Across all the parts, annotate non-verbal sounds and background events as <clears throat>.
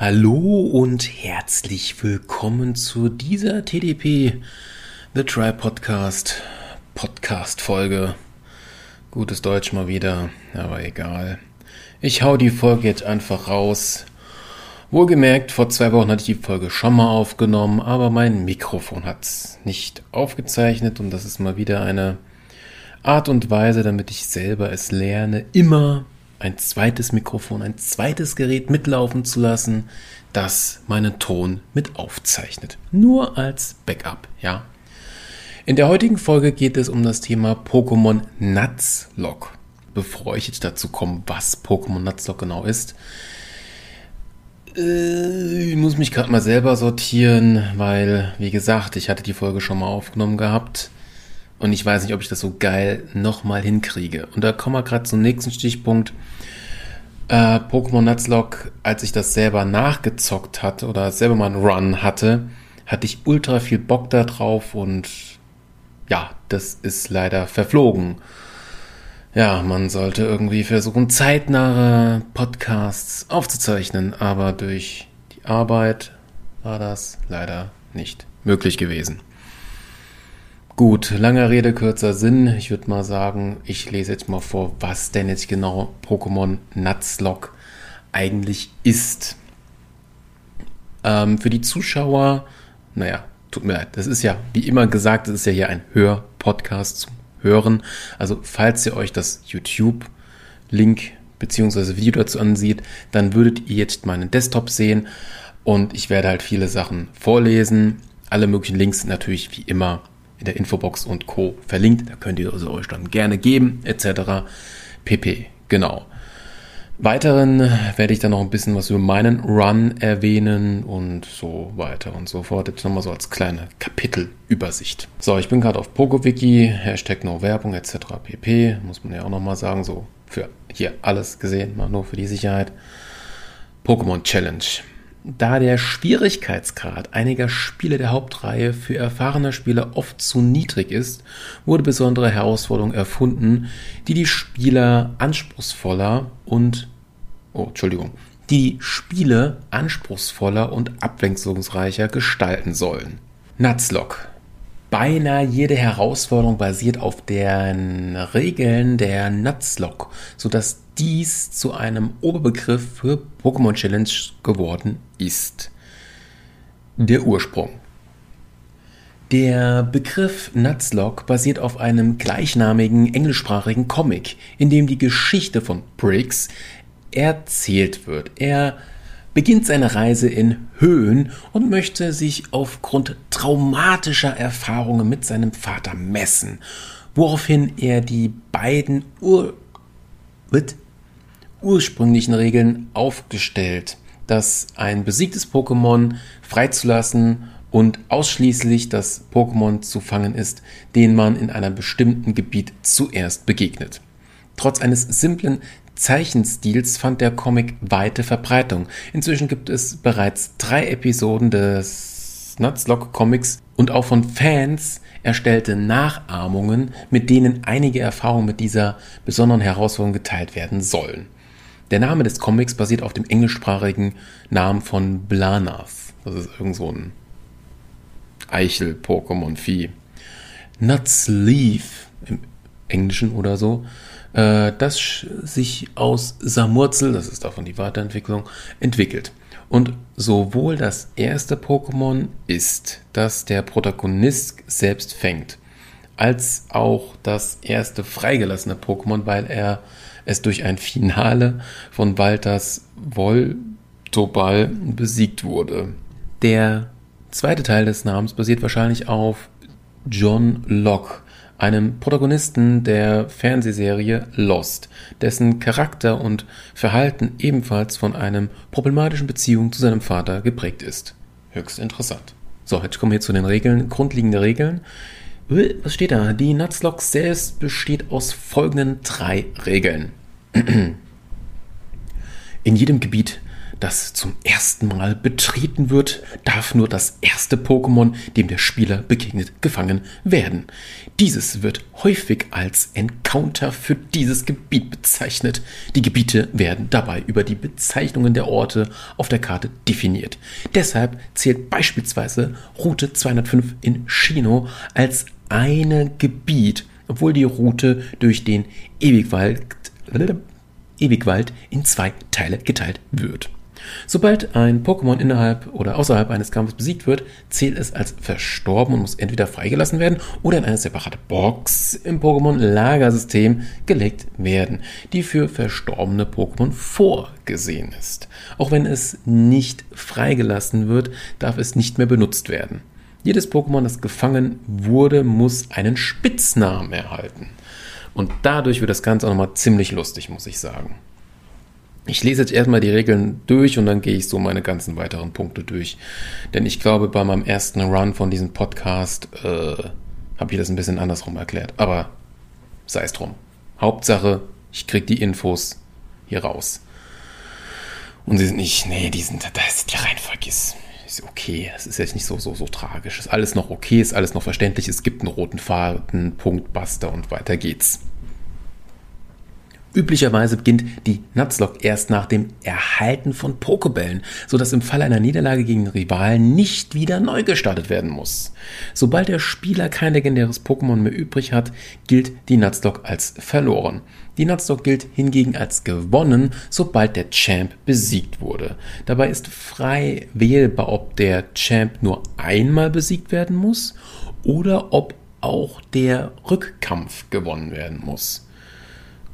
Hallo und herzlich willkommen zu dieser TDP The Try Podcast Podcast Folge. Gutes Deutsch mal wieder, aber egal. Ich hau die Folge jetzt einfach raus. Wohlgemerkt, vor zwei Wochen hatte ich die Folge schon mal aufgenommen, aber mein Mikrofon hat's nicht aufgezeichnet und das ist mal wieder eine Art und Weise, damit ich selber es lerne, immer ein zweites Mikrofon, ein zweites Gerät mitlaufen zu lassen, das meinen Ton mit aufzeichnet. Nur als Backup, ja. In der heutigen Folge geht es um das Thema Pokémon Nuzlocke. Bevor ich jetzt dazu komme, was Pokémon Nuzlocke genau ist, äh, ich muss mich gerade mal selber sortieren, weil, wie gesagt, ich hatte die Folge schon mal aufgenommen gehabt. Und ich weiß nicht, ob ich das so geil nochmal hinkriege. Und da kommen wir gerade zum nächsten Stichpunkt. Äh, Pokémon Nuzlocke, als ich das selber nachgezockt hatte oder selber mal einen Run hatte, hatte ich ultra viel Bock da drauf und ja, das ist leider verflogen. Ja, man sollte irgendwie versuchen, zeitnahe Podcasts aufzuzeichnen, aber durch die Arbeit war das leider nicht möglich gewesen. Gut, langer Rede, kürzer Sinn. Ich würde mal sagen, ich lese jetzt mal vor, was denn jetzt genau Pokémon Nuzlocke eigentlich ist. Ähm, für die Zuschauer, naja, tut mir leid, das ist ja, wie immer gesagt, das ist ja hier ein Hörpodcast zum Hören. Also, falls ihr euch das YouTube-Link bzw. Video dazu ansieht, dann würdet ihr jetzt meinen Desktop sehen und ich werde halt viele Sachen vorlesen. Alle möglichen Links sind natürlich wie immer in der Infobox und Co. verlinkt. Da könnt ihr also euch dann gerne geben, etc. pp. Genau. Weiteren werde ich dann noch ein bisschen was über meinen Run erwähnen und so weiter und so fort. Jetzt nochmal so als kleine Kapitelübersicht. So, ich bin gerade auf PogoWiki, Hashtag No Werbung etc. pp. Muss man ja auch nochmal sagen, so für hier alles gesehen, mal nur für die Sicherheit. Pokémon Challenge. Da der Schwierigkeitsgrad einiger Spiele der Hauptreihe für erfahrene Spieler oft zu niedrig ist, wurde besondere Herausforderungen erfunden, die die Spieler anspruchsvoller und oh, Entschuldigung, die, Spiele anspruchsvoller und abwechslungsreicher gestalten sollen. Nuzlocke Beinahe jede Herausforderung basiert auf den Regeln der Nuzlocke, sodass dies zu einem Oberbegriff für Pokémon Challenge geworden ist. Der Ursprung. Der Begriff Nuzlocke basiert auf einem gleichnamigen englischsprachigen Comic, in dem die Geschichte von Briggs erzählt wird. Er beginnt seine Reise in Höhen und möchte sich aufgrund traumatischer Erfahrungen mit seinem Vater messen, woraufhin er die beiden Ur ursprünglichen Regeln aufgestellt, dass ein besiegtes Pokémon freizulassen und ausschließlich das Pokémon zu fangen ist, den man in einem bestimmten Gebiet zuerst begegnet. Trotz eines simplen Zeichenstils fand der Comic weite Verbreitung. Inzwischen gibt es bereits drei Episoden des Nuzlocke Comics und auch von Fans erstellte Nachahmungen, mit denen einige Erfahrungen mit dieser besonderen Herausforderung geteilt werden sollen. Der Name des Comics basiert auf dem englischsprachigen Namen von Blanath. Das ist irgend so ein Eichel-Pokémon-Vieh. Nutsleaf im Englischen oder so das sich aus Samurzel, das ist davon die Weiterentwicklung, entwickelt. Und sowohl das erste Pokémon ist, das der Protagonist selbst fängt, als auch das erste freigelassene Pokémon, weil er es durch ein Finale von Walters Voltoball besiegt wurde. Der zweite Teil des Namens basiert wahrscheinlich auf John Locke, einem Protagonisten der Fernsehserie Lost, dessen Charakter und Verhalten ebenfalls von einem problematischen Beziehung zu seinem Vater geprägt ist. Höchst interessant. So, jetzt kommen wir zu den Regeln, grundlegende Regeln. Äh, was steht da? Die Nuzlocke selbst besteht aus folgenden drei Regeln. <clears throat> In jedem Gebiet das zum ersten Mal betreten wird, darf nur das erste Pokémon, dem der Spieler begegnet, gefangen werden. Dieses wird häufig als Encounter für dieses Gebiet bezeichnet. Die Gebiete werden dabei über die Bezeichnungen der Orte auf der Karte definiert. Deshalb zählt beispielsweise Route 205 in Shino als eine Gebiet, obwohl die Route durch den Ewigwald, Ewigwald in zwei Teile geteilt wird. Sobald ein Pokémon innerhalb oder außerhalb eines Kampfes besiegt wird, zählt es als verstorben und muss entweder freigelassen werden oder in eine separate Box im Pokémon-Lagersystem gelegt werden, die für verstorbene Pokémon vorgesehen ist. Auch wenn es nicht freigelassen wird, darf es nicht mehr benutzt werden. Jedes Pokémon, das gefangen wurde, muss einen Spitznamen erhalten. Und dadurch wird das Ganze auch nochmal ziemlich lustig, muss ich sagen. Ich lese jetzt erstmal die Regeln durch und dann gehe ich so meine ganzen weiteren Punkte durch. Denn ich glaube, bei meinem ersten Run von diesem Podcast äh, habe ich das ein bisschen andersrum erklärt. Aber sei es drum. Hauptsache, ich kriege die Infos hier raus. Und sie sind nicht, nee, die sind, da ist die Reihenfolge ist, ist okay. Es ist jetzt nicht so, so, so tragisch. Ist alles noch okay, ist alles noch verständlich. Es gibt einen roten Faden, Punkt, Basta und weiter geht's. Üblicherweise beginnt die Nuzlocke erst nach dem Erhalten von Pokebällen, sodass im Falle einer Niederlage gegen Rivalen nicht wieder neu gestartet werden muss. Sobald der Spieler kein legendäres Pokémon mehr übrig hat, gilt die Nuzlocke als verloren. Die Nuzlocke gilt hingegen als gewonnen, sobald der Champ besiegt wurde. Dabei ist frei wählbar, ob der Champ nur einmal besiegt werden muss oder ob auch der Rückkampf gewonnen werden muss.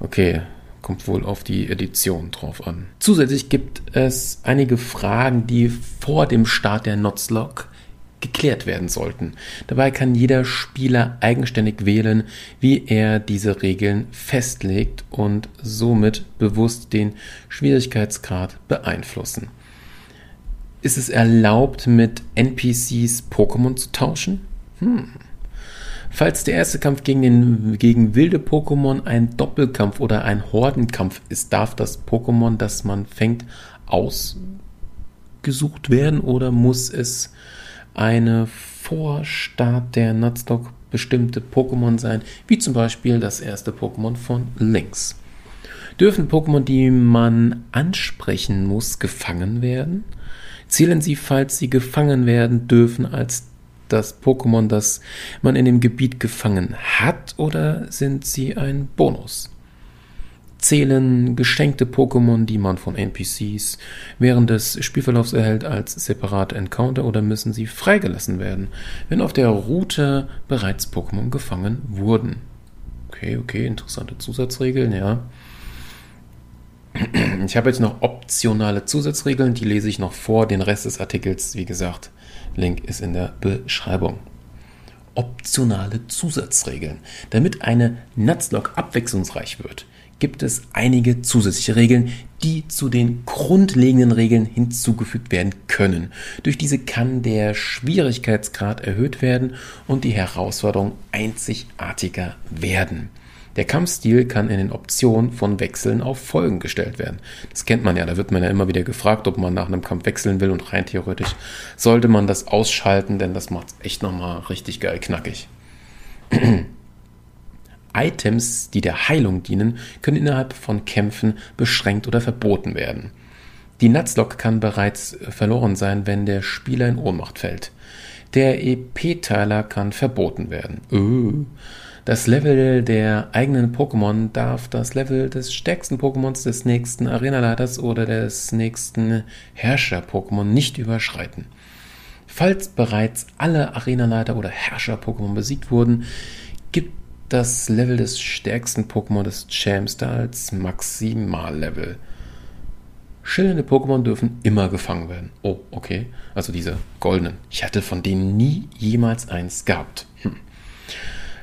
Okay, kommt wohl auf die Edition drauf an. Zusätzlich gibt es einige Fragen, die vor dem Start der Notslog geklärt werden sollten. Dabei kann jeder Spieler eigenständig wählen, wie er diese Regeln festlegt und somit bewusst den Schwierigkeitsgrad beeinflussen. Ist es erlaubt, mit NPCs Pokémon zu tauschen? Hm. Falls der erste Kampf gegen, den, gegen wilde Pokémon ein Doppelkampf oder ein Hordenkampf ist, darf das Pokémon, das man fängt, ausgesucht werden oder muss es eine vor Start der Nuzlocke bestimmte Pokémon sein, wie zum Beispiel das erste Pokémon von Lynx. Dürfen Pokémon, die man ansprechen muss, gefangen werden? Zählen sie, falls sie gefangen werden dürfen, als das Pokémon, das man in dem Gebiet gefangen hat, oder sind sie ein Bonus? Zählen geschenkte Pokémon, die man von NPCs während des Spielverlaufs erhält, als separate Encounter oder müssen sie freigelassen werden, wenn auf der Route bereits Pokémon gefangen wurden? Okay, okay, interessante Zusatzregeln, ja. Ich habe jetzt noch optionale Zusatzregeln, die lese ich noch vor. Den Rest des Artikels, wie gesagt, Link ist in der Beschreibung. Optionale Zusatzregeln. Damit eine Nutzlog abwechslungsreich wird, gibt es einige zusätzliche Regeln, die zu den grundlegenden Regeln hinzugefügt werden können. Durch diese kann der Schwierigkeitsgrad erhöht werden und die Herausforderung einzigartiger werden. Der Kampfstil kann in den Optionen von Wechseln auf Folgen gestellt werden. Das kennt man ja, da wird man ja immer wieder gefragt, ob man nach einem Kampf wechseln will und rein theoretisch sollte man das ausschalten, denn das macht echt nochmal richtig geil knackig. <clears throat> Items, die der Heilung dienen, können innerhalb von Kämpfen beschränkt oder verboten werden. Die Nutzlock kann bereits verloren sein, wenn der Spieler in Ohnmacht fällt. Der EP-Teiler kann verboten werden. Öh. Das Level der eigenen Pokémon darf das Level des stärksten Pokémons des nächsten Arenaleiters oder des nächsten Herrscher-Pokémon nicht überschreiten. Falls bereits alle Arenaleiter oder Herrscher-Pokémon besiegt wurden, gibt das Level des stärksten Pokémon des Champs da als Maximallevel. Schillernde Pokémon dürfen immer gefangen werden. Oh, okay. Also diese goldenen. Ich hatte von denen nie jemals eins gehabt. Hm.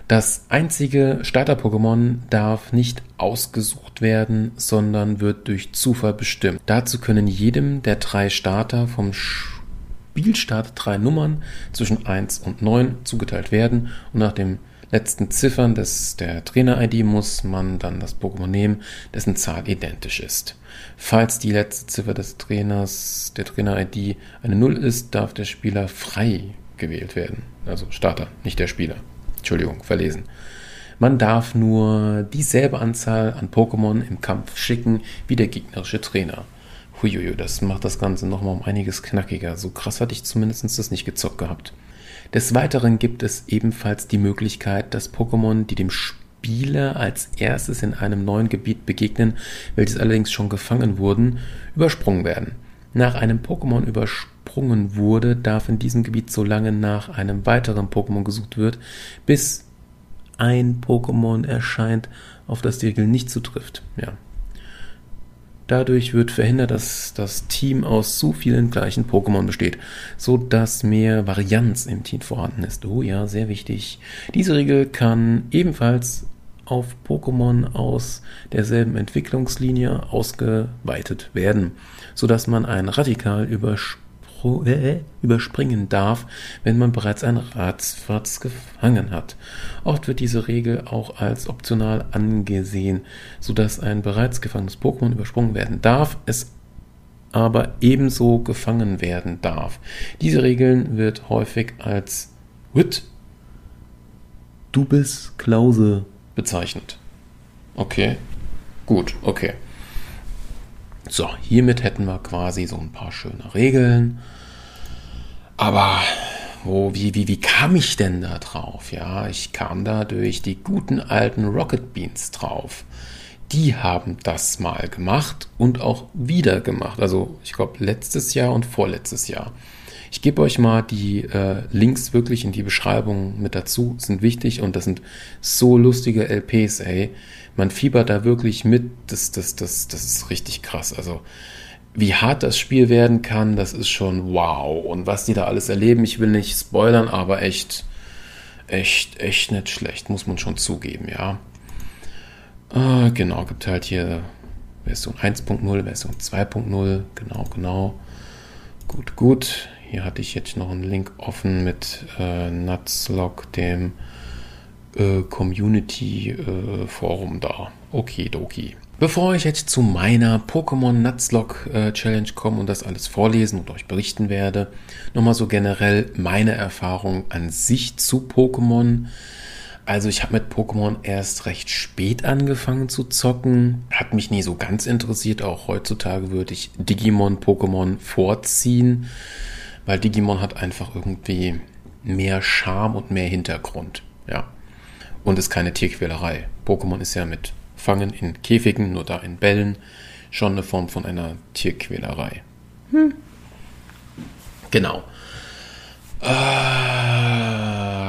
Das einzige Starter-Pokémon darf nicht ausgesucht werden, sondern wird durch Zufall bestimmt. Dazu können jedem der drei Starter vom Spielstart drei Nummern zwischen 1 und 9 zugeteilt werden und nach dem letzten Ziffern des, der Trainer-ID muss man dann das Pokémon nehmen, dessen Zahl identisch ist. Falls die letzte Ziffer des Trainers, der Trainer-ID eine 0 ist, darf der Spieler frei gewählt werden. Also Starter, nicht der Spieler. Entschuldigung, verlesen. Man darf nur dieselbe Anzahl an Pokémon im Kampf schicken wie der gegnerische Trainer. Huiuiui, das macht das Ganze nochmal um einiges knackiger. So krass hatte ich zumindest das nicht gezockt gehabt. Des Weiteren gibt es ebenfalls die Möglichkeit, dass Pokémon, die dem Spieler als erstes in einem neuen Gebiet begegnen, welches allerdings schon gefangen wurden, übersprungen werden. Nach einem Pokémon übersprungen wurde, darf in diesem Gebiet so lange nach einem weiteren Pokémon gesucht wird, bis ein Pokémon erscheint, auf das die Regel nicht zutrifft. Ja, Dadurch wird verhindert, dass das Team aus zu vielen gleichen Pokémon besteht, so dass mehr Varianz im Team vorhanden ist. Oh ja, sehr wichtig. Diese Regel kann ebenfalls auf Pokémon aus derselben Entwicklungslinie ausgeweitet werden, so dass man ein radikal übersprungen äh, überspringen darf, wenn man bereits ein Ratzfatz gefangen hat. Oft wird diese Regel auch als optional angesehen, sodass ein bereits gefangenes Pokémon übersprungen werden darf, es aber ebenso gefangen werden darf. Diese Regeln wird häufig als Wit Dubis Klause bezeichnet. Okay, gut, okay. So, hiermit hätten wir quasi so ein paar schöne Regeln. Aber wo, wie, wie, wie kam ich denn da drauf? Ja, ich kam da durch die guten alten Rocket Beans drauf. Die haben das mal gemacht und auch wieder gemacht. Also ich glaube letztes Jahr und vorletztes Jahr. Ich gebe euch mal die äh, Links wirklich in die Beschreibung mit dazu, sind wichtig und das sind so lustige LPs, ey. Man fiebert da wirklich mit, das, das, das, das ist richtig krass. Also wie hart das Spiel werden kann, das ist schon wow. Und was die da alles erleben, ich will nicht spoilern, aber echt, echt, echt nicht schlecht, muss man schon zugeben, ja. Äh, genau, gibt halt hier Version 1.0, Version 2.0, genau, genau. Gut, gut. Hier hatte ich jetzt noch einen Link offen mit äh, Nutslog, dem äh, Community äh, Forum da. Okidoki. Bevor ich jetzt zu meiner Pokémon Nuzlocke äh, Challenge komme und das alles vorlesen und euch berichten werde, nochmal so generell meine Erfahrung an sich zu Pokémon. Also ich habe mit Pokémon erst recht spät angefangen zu zocken, hat mich nie so ganz interessiert. Auch heutzutage würde ich Digimon Pokémon vorziehen, weil Digimon hat einfach irgendwie mehr Charme und mehr Hintergrund. Ja. Und ist keine Tierquälerei. Pokémon ist ja mit Fangen in Käfigen, nur da in Bällen, schon eine Form von einer Tierquälerei. Hm. Genau. Äh,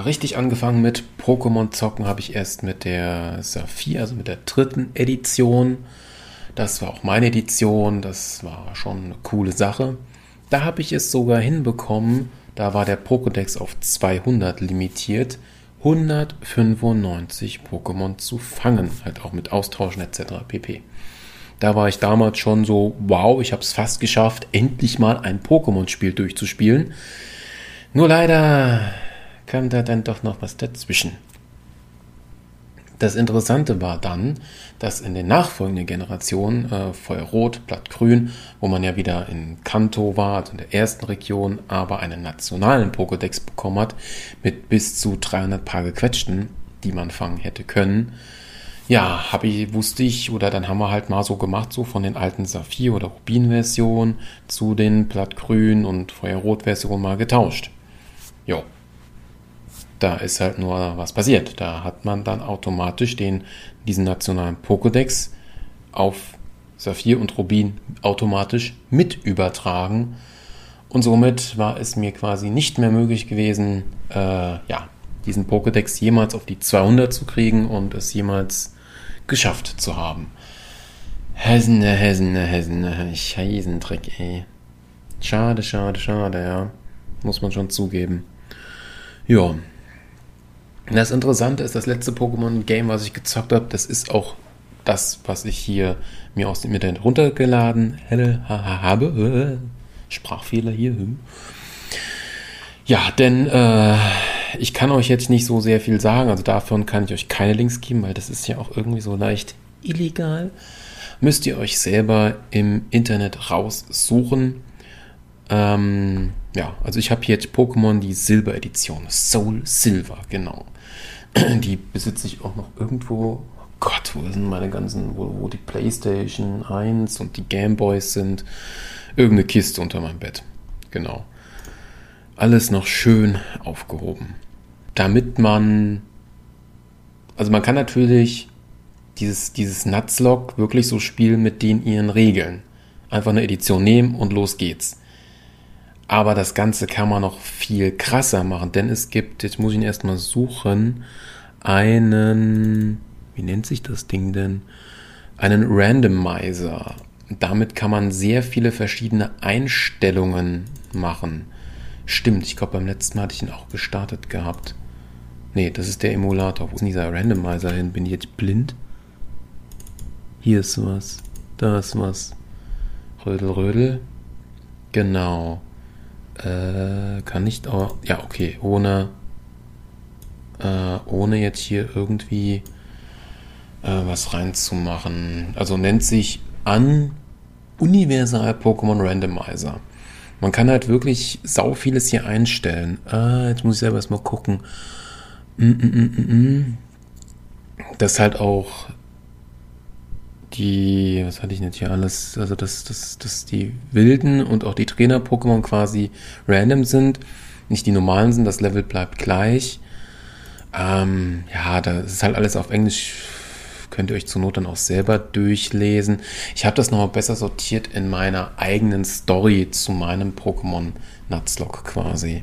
richtig angefangen mit Pokémon zocken habe ich erst mit der Saphir, also mit der dritten Edition. Das war auch meine Edition, das war schon eine coole Sache. Da habe ich es sogar hinbekommen, da war der Pokédex auf 200 limitiert. 195 Pokémon zu fangen, halt auch mit Austauschen etc. pp. Da war ich damals schon so, wow, ich habe es fast geschafft, endlich mal ein Pokémon-Spiel durchzuspielen. Nur leider kam da dann doch noch was dazwischen. Das Interessante war dann, dass in den nachfolgenden Generationen, äh, Feuerrot, Blattgrün, wo man ja wieder in Kanto war, also in der ersten Region, aber einen nationalen Pokédex bekommen hat, mit bis zu 300 Paar gequetschten, die man fangen hätte können. Ja, habe ich, wusste ich, oder dann haben wir halt mal so gemacht, so von den alten Saphir- oder Rubin-Versionen zu den Blattgrün- und Feuerrot-Versionen mal getauscht. Jo, da ist halt nur was passiert. Da hat man dann automatisch den, diesen nationalen Pokédex auf Saphir und Rubin automatisch mit übertragen. Und somit war es mir quasi nicht mehr möglich gewesen, äh, ja, diesen Pokédex jemals auf die 200 zu kriegen und es jemals geschafft zu haben. Hessene, Hessene, Hessene, Scheißendreck, ey. Schade, schade, schade, ja. Muss man schon zugeben. Ja, das Interessante ist, das letzte Pokémon-Game, was ich gezockt habe, das ist auch das, was ich hier mir aus dem Internet runtergeladen habe. Sprachfehler hier. Ja, denn äh, ich kann euch jetzt nicht so sehr viel sagen, also davon kann ich euch keine Links geben, weil das ist ja auch irgendwie so leicht illegal. Müsst ihr euch selber im Internet raussuchen. Ähm, ja, also ich habe jetzt Pokémon die Silber-Edition, Soul Silver, genau. <clears throat> Die besitze ich auch noch irgendwo. Oh Gott, wo sind meine ganzen, wo, wo die PlayStation 1 und die Gameboys sind? Irgendeine Kiste unter meinem Bett. Genau. Alles noch schön aufgehoben. Damit man, also man kann natürlich dieses, dieses Nutzlock wirklich so spielen mit den ihren Regeln. Einfach eine Edition nehmen und los geht's. Aber das Ganze kann man noch viel krasser machen, denn es gibt, jetzt muss ich ihn erstmal suchen, einen, wie nennt sich das Ding denn? Einen Randomizer. Damit kann man sehr viele verschiedene Einstellungen machen. Stimmt, ich glaube beim letzten Mal hatte ich ihn auch gestartet gehabt. Nee, das ist der Emulator. Wo ist denn dieser Randomizer hin? Bin ich jetzt blind? Hier ist was. Da ist was. Rödel, Rödel. Genau. Äh, kann nicht auch. Ja, okay. Ohne. Äh, ohne jetzt hier irgendwie äh, was reinzumachen. Also nennt sich an Universal Pokémon Randomizer. Man kann halt wirklich sau vieles hier einstellen. Ah, jetzt muss ich selber erstmal gucken. Mm, mm, mm, mm, mm. Das halt auch die, was hatte ich nicht hier alles, also dass, dass, dass die wilden und auch die Trainer-Pokémon quasi random sind, nicht die normalen sind, das Level bleibt gleich. Ähm, ja, da ist halt alles auf Englisch, könnt ihr euch zur Not dann auch selber durchlesen. Ich habe das nochmal besser sortiert in meiner eigenen Story zu meinem Pokémon Nuzlocke quasi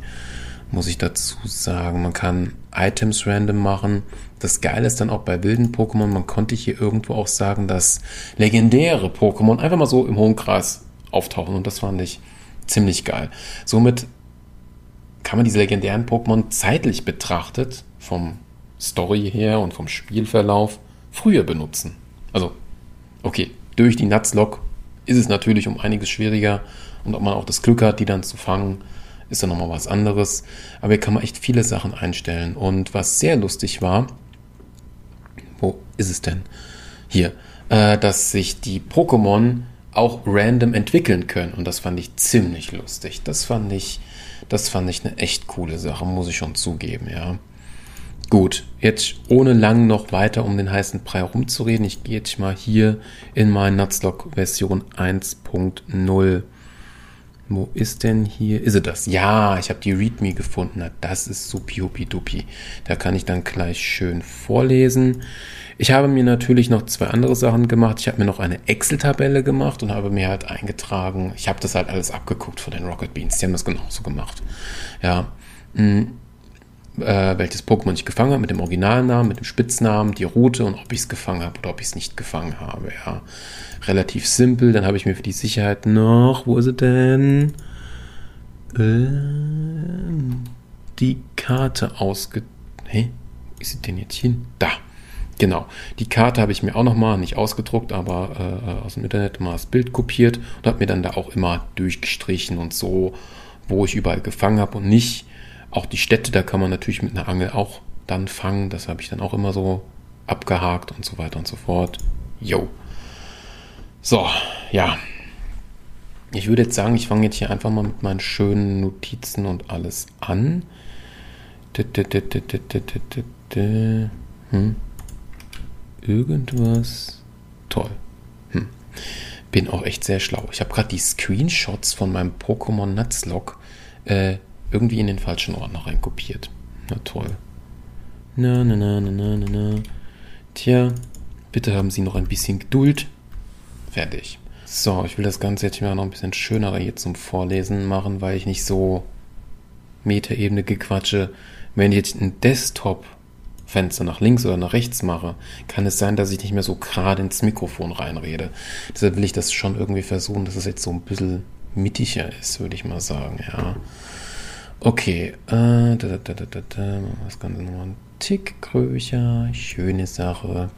muss ich dazu sagen. Man kann Items random machen. Das Geile ist dann auch bei wilden Pokémon, man konnte hier irgendwo auch sagen, dass legendäre Pokémon einfach mal so im hohen Kreis auftauchen und das fand ich ziemlich geil. Somit kann man diese legendären Pokémon zeitlich betrachtet, vom Story her und vom Spielverlauf, früher benutzen. Also, okay, durch die Nutzlock ist es natürlich um einiges schwieriger und ob man auch das Glück hat, die dann zu fangen, ist ja nochmal was anderes. Aber hier kann man echt viele Sachen einstellen. Und was sehr lustig war, wo ist es denn? Hier, äh, dass sich die Pokémon auch random entwickeln können. Und das fand ich ziemlich lustig. Das fand ich, das fand ich eine echt coole Sache, muss ich schon zugeben, ja. Gut, jetzt ohne lang noch weiter um den heißen Brei rumzureden, ich gehe jetzt mal hier in meine Nutzlock Version 1.0 wo ist denn hier? Ist es das? Ja, ich habe die README gefunden. Na, das ist supi-hupi-dupi. Da kann ich dann gleich schön vorlesen. Ich habe mir natürlich noch zwei andere Sachen gemacht. Ich habe mir noch eine Excel-Tabelle gemacht und habe mir halt eingetragen. Ich habe das halt alles abgeguckt von den Rocket Beans. Die haben das genauso gemacht. Ja. Mh äh, welches Pokémon ich gefangen habe, mit dem Originalnamen, mit dem Spitznamen, die Route und ob ich es gefangen habe oder ob ich es nicht gefangen habe. Ja, relativ simpel. Dann habe ich mir für die Sicherheit noch, wo ist es denn? Äh, die Karte ausge... Hä? Wie ist sie denn jetzt hin? Da. Genau. Die Karte habe ich mir auch nochmal, nicht ausgedruckt, aber äh, aus dem Internet mal das Bild kopiert und habe mir dann da auch immer durchgestrichen und so, wo ich überall gefangen habe und nicht auch die Städte, da kann man natürlich mit einer Angel auch dann fangen. Das habe ich dann auch immer so abgehakt und so weiter und so fort. Jo. So, ja. Ich würde jetzt sagen, ich fange jetzt hier einfach mal mit meinen schönen Notizen und alles an. Hm. Irgendwas. Toll. Hm. Bin auch echt sehr schlau. Ich habe gerade die Screenshots von meinem Pokémon Nutzlock äh, irgendwie in den falschen Ordner reinkopiert. Na toll. Na, na, na, na, na, na, na. Tja, bitte haben Sie noch ein bisschen Geduld. Fertig. So, ich will das Ganze jetzt mal noch ein bisschen schöner hier zum Vorlesen machen, weil ich nicht so Metaebene gequatsche. Wenn ich jetzt ein Desktop-Fenster nach links oder nach rechts mache, kann es sein, dass ich nicht mehr so gerade ins Mikrofon reinrede. Deshalb will ich das schon irgendwie versuchen, dass es jetzt so ein bisschen mittiger ist, würde ich mal sagen, ja. Okay, äh, da, da, da, da, da, das Ganze nochmal ein Tick größer, schöne Sache.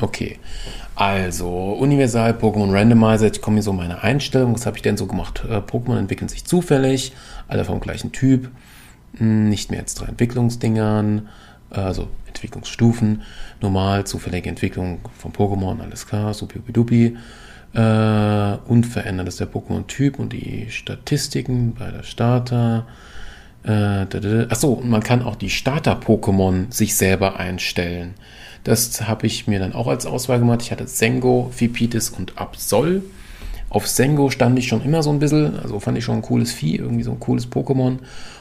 Okay, also Universal Pokémon Randomizer, jetzt kommen hier so meine Einstellungen. Was habe ich denn so gemacht? Äh, Pokémon entwickeln sich zufällig, alle vom gleichen Typ. hm, nicht mehr als drei Entwicklungsdingern, also Entwicklungsstufen, normal, zufällige Entwicklung von Pokémon, alles klar, supi äh, unverändert ist der Pokémon-Typ und die Statistiken bei der Starter. Äh, achso, man kann auch die Starter-Pokémon sich selber einstellen. Das habe ich mir dann auch als Auswahl gemacht. Ich hatte Sengo, Vipitis und Absol. Auf Sengo stand ich schon immer so ein bisschen, also fand ich schon ein cooles Vieh, irgendwie so ein cooles Pokémon.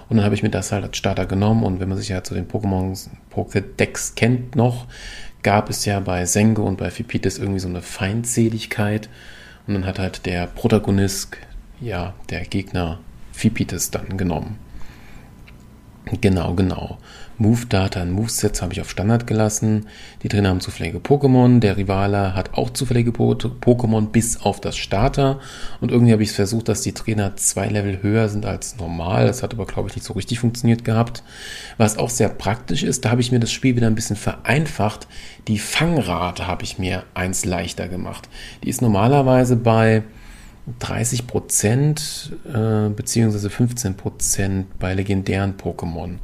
Und dann habe ich mir das halt als Starter genommen. Und wenn man sich ja zu den Pokémon Pokédex kennt noch, gab es ja bei Sengo und bei Fipitis irgendwie so eine Feindseligkeit. Und dann hat halt der Protagonist, ja, der Gegner Fipitis dann genommen. Genau, genau. Move-Data und Movesets habe ich auf Standard gelassen. Die Trainer haben zufällige Pokémon. Der Rivale hat auch zufällige Pokémon bis auf das Starter. Und irgendwie habe ich es versucht, dass die Trainer zwei Level höher sind als normal. Das hat aber, glaube ich, nicht so richtig funktioniert gehabt. Was auch sehr praktisch ist, da habe ich mir das Spiel wieder ein bisschen vereinfacht. Die Fangrate habe ich mir eins leichter gemacht. Die ist normalerweise bei 30 Prozent äh, beziehungsweise 15 Prozent bei legendären Pokémon.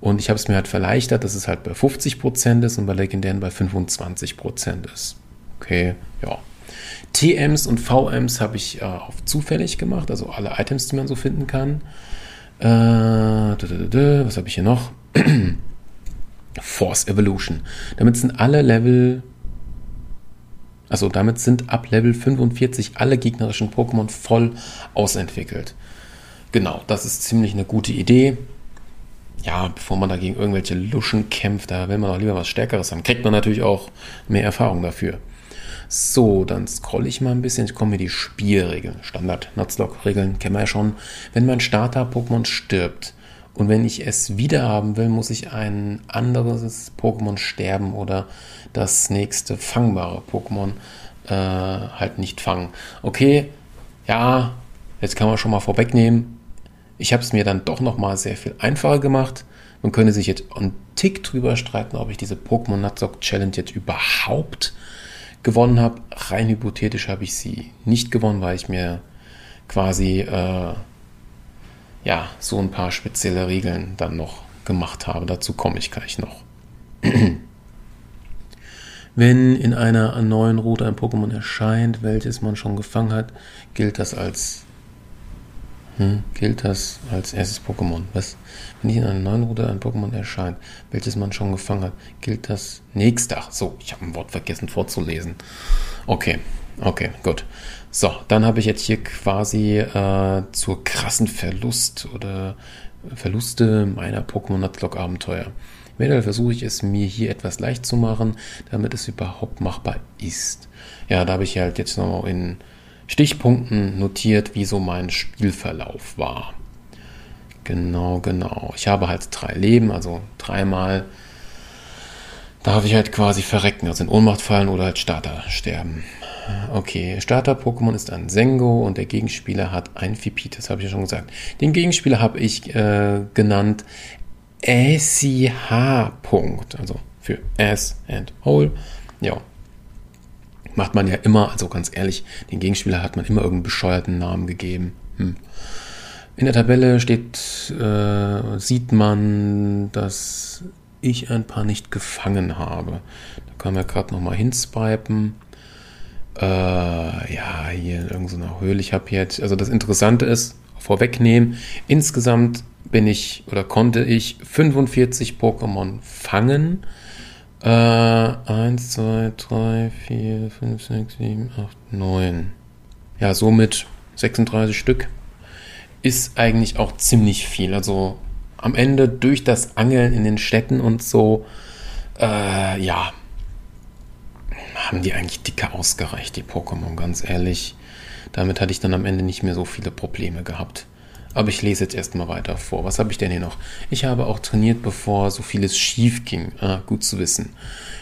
Und ich habe es mir halt verleichtert, dass es halt bei 50 Prozent ist und bei Legendären bei 25 Prozent ist. Okay, ja. TMs und VMs habe ich äh, auf zufällig gemacht, also alle Items, die man so finden kann. Äh, was habe ich hier noch? <clears throat> Force Evolution. Damit sind alle Level, also damit sind ab Level 45 alle gegnerischen Pokémon voll ausentwickelt. Genau, das ist ziemlich eine gute Idee ja, bevor man da gegen irgendwelche Luschen kämpft, da will man auch lieber was Stärkeres haben. Kriegt man natürlich auch mehr Erfahrung dafür. So, dann scrolle ich mal ein bisschen. Ich komme mir die Spielregeln. Standard Nutzlock-Regeln kennen wir ja schon. Wenn mein Starter-Pokémon stirbt und wenn ich es wiederhaben will, muss ich ein anderes Pokémon sterben oder das nächste fangbare Pokémon äh, halt nicht fangen. Okay, ja, jetzt kann man schon mal vorwegnehmen. Ich habe es mir dann doch nochmal sehr viel einfacher gemacht. Man könnte sich jetzt einen Tick drüber streiten, ob ich diese Pokémon Nuzlocke Challenge jetzt überhaupt gewonnen habe. Rein hypothetisch habe ich sie nicht gewonnen, weil ich mir quasi äh, ja so ein paar spezielle Regeln dann noch gemacht habe. Dazu komme ich gleich noch. <clears throat> Wenn in einer neuen Route ein Pokémon erscheint, welches man schon gefangen hat, gilt das als hm, gilt das als erstes Pokémon? Was? Wenn in einer neuen Route ein Pokémon erscheint, welches man schon gefangen hat, gilt das nächste. Ach so, ich habe ein Wort vergessen vorzulesen. Okay, okay, gut. So, dann habe ich jetzt hier quasi äh, zur krassen Verlust oder Verluste meiner Pokémon Nuzlocke Abenteuer. Eventuell versuche ich es mir hier etwas leicht zu machen, damit es überhaupt machbar ist. Ja, da habe ich halt jetzt noch in Stichpunkten notiert, wie so mein Spielverlauf war. Genau, genau. Ich habe halt drei Leben, also dreimal darf ich halt quasi verrecken, also in Ohnmacht fallen oder halt Starter sterben. Okay, Starter-Pokémon ist ein Sengo und der Gegenspieler hat ein Fipit, das habe ich ja schon gesagt. Den Gegenspieler habe ich äh, genannt SCH. Also für Ass and Hole. Ja, macht man ja immer, also ganz ehrlich, den Gegenspieler hat man immer irgendeinen bescheuerten Namen gegeben. Hm. In der Tabelle steht, äh, sieht man, dass ich ein paar nicht gefangen habe. Da können wir gerade nochmal hinswipen. Äh, ja, hier in irgendeiner Höhle. Ich habe jetzt, also das Interessante ist, vorwegnehmen, insgesamt bin ich oder konnte ich 45 Pokémon fangen. Äh, 1, 2, 3, 4, 5, 6, 7, 8, 9. Ja, somit 36 Stück. Ist eigentlich auch ziemlich viel. Also am Ende durch das Angeln in den Städten und so, äh, ja, haben die eigentlich dicke ausgereicht, die Pokémon, ganz ehrlich. Damit hatte ich dann am Ende nicht mehr so viele Probleme gehabt. Aber ich lese jetzt erstmal weiter vor. Was habe ich denn hier noch? Ich habe auch trainiert, bevor so vieles schief ging. Ah, gut zu wissen.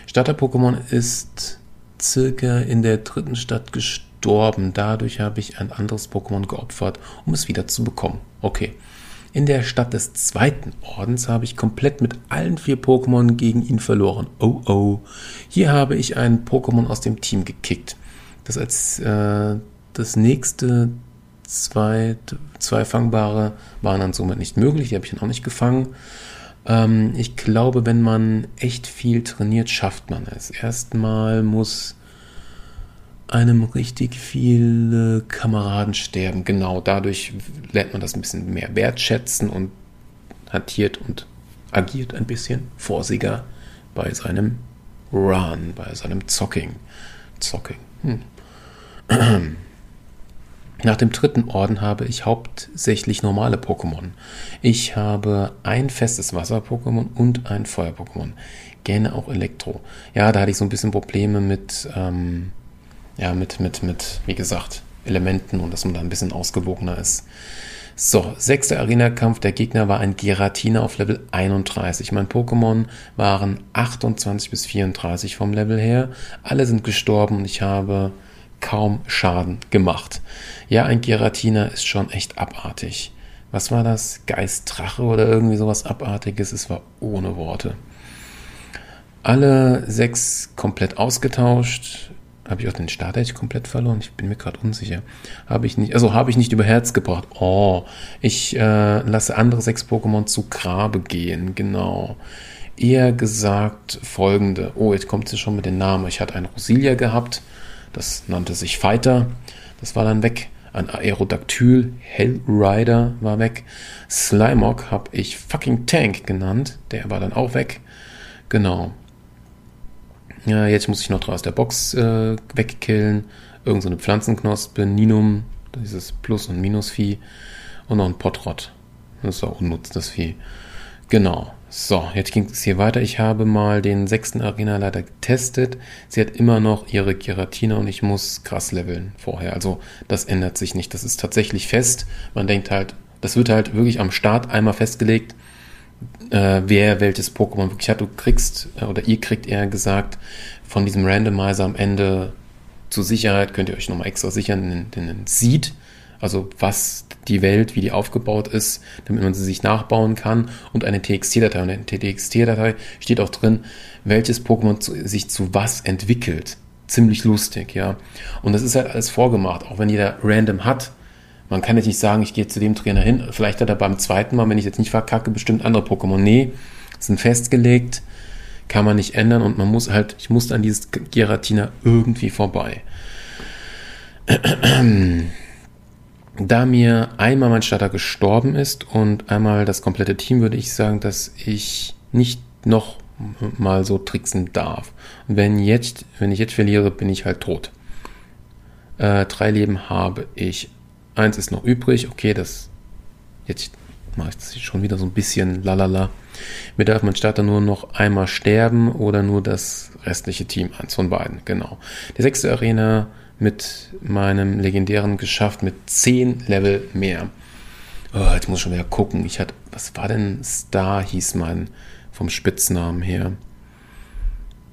Starter-Pokémon ist circa in der dritten Stadt gestorben. Dadurch habe ich ein anderes Pokémon geopfert, um es wieder zu bekommen. Okay. In der Stadt des zweiten Ordens habe ich komplett mit allen vier Pokémon gegen ihn verloren. Oh oh. Hier habe ich ein Pokémon aus dem Team gekickt, das als äh, das nächste zwei, zwei fangbare waren dann somit nicht möglich. Die habe ich dann auch nicht gefangen. Ähm, ich glaube, wenn man echt viel trainiert, schafft man es. Erstmal muss einem richtig viele Kameraden sterben. Genau dadurch lernt man das ein bisschen mehr wertschätzen und hantiert und agiert ein bisschen vorsiger bei seinem Run, bei seinem Zocking. Zocking. Hm. <clears throat> Nach dem dritten Orden habe ich hauptsächlich normale Pokémon. Ich habe ein festes Wasser-Pokémon und ein Feuer-Pokémon. Gerne auch Elektro. Ja, da hatte ich so ein bisschen Probleme mit, ähm, ja, mit, mit, mit, wie gesagt, Elementen und dass man da ein bisschen ausgewogener ist. So, sechster Arena-Kampf. Der Gegner war ein Giratina auf Level 31. Mein Pokémon waren 28 bis 34 vom Level her. Alle sind gestorben und ich habe kaum Schaden gemacht. Ja, ein Giratina ist schon echt abartig. Was war das? Geistdrache oder irgendwie sowas Abartiges? Es war ohne Worte. Alle sechs komplett ausgetauscht. Habe ich auch den Starter komplett verloren? Ich bin mir gerade unsicher. Habe ich nicht, also habe ich nicht über Herz gebracht. Oh, ich äh, lasse andere sechs Pokémon zu Grabe gehen. Genau. Eher gesagt folgende. Oh, jetzt kommt sie schon mit den Namen. Ich hatte einen Rosilia gehabt. Das nannte sich Fighter. Das war dann weg. Ein Aerodactyl, Hellrider war weg. Slimog habe ich fucking Tank genannt. Der war dann auch weg. Genau. Ja, jetzt muss ich noch aus der Box äh, wegkillen. Irgend so eine Pflanzenknospe, Ninum, dieses Plus- und Minusvieh. Und noch ein Potrot. Das ist auch unnutz, das Vieh. Genau. So, jetzt ging es hier weiter. Ich habe mal den sechsten Arena-Leiter getestet. Sie hat immer noch ihre Giratina und ich muss krass leveln vorher. Also das ändert sich nicht. Das ist tatsächlich fest. Man denkt halt, das wird halt wirklich am Start einmal festgelegt, äh, wer welches Pokémon wirklich hat. Du kriegst, äh, oder ihr kriegt eher gesagt, von diesem Randomizer am Ende zur Sicherheit, könnt ihr euch nochmal extra sichern, den, den Seed also was die Welt, wie die aufgebaut ist, damit man sie sich nachbauen kann und eine TXT-Datei. Und in der TXT-Datei steht auch drin, welches Pokémon zu, sich zu was entwickelt. Ziemlich lustig, ja. Und das ist halt alles vorgemacht, auch wenn jeder random hat. Man kann jetzt nicht sagen, ich gehe zu dem Trainer hin. Vielleicht hat er beim zweiten Mal, wenn ich jetzt nicht verkacke, bestimmt andere Pokémon. Nee, sind festgelegt, kann man nicht ändern und man muss halt, ich musste an dieses Giratina irgendwie vorbei. <clears throat> Da mir einmal mein Starter gestorben ist und einmal das komplette Team, würde ich sagen, dass ich nicht noch mal so tricksen darf. Wenn, jetzt, wenn ich jetzt verliere, bin ich halt tot. Äh, drei Leben habe ich. Eins ist noch übrig. Okay, das. Jetzt mache ich das schon wieder so ein bisschen lalala. Mir darf mein Starter nur noch einmal sterben oder nur das restliche Team. Eins von beiden, genau. Die sechste Arena mit meinem legendären geschafft mit 10 Level mehr. Oh, jetzt muss ich schon wieder gucken. Ich hatte, was war denn Star hieß mein vom Spitznamen her.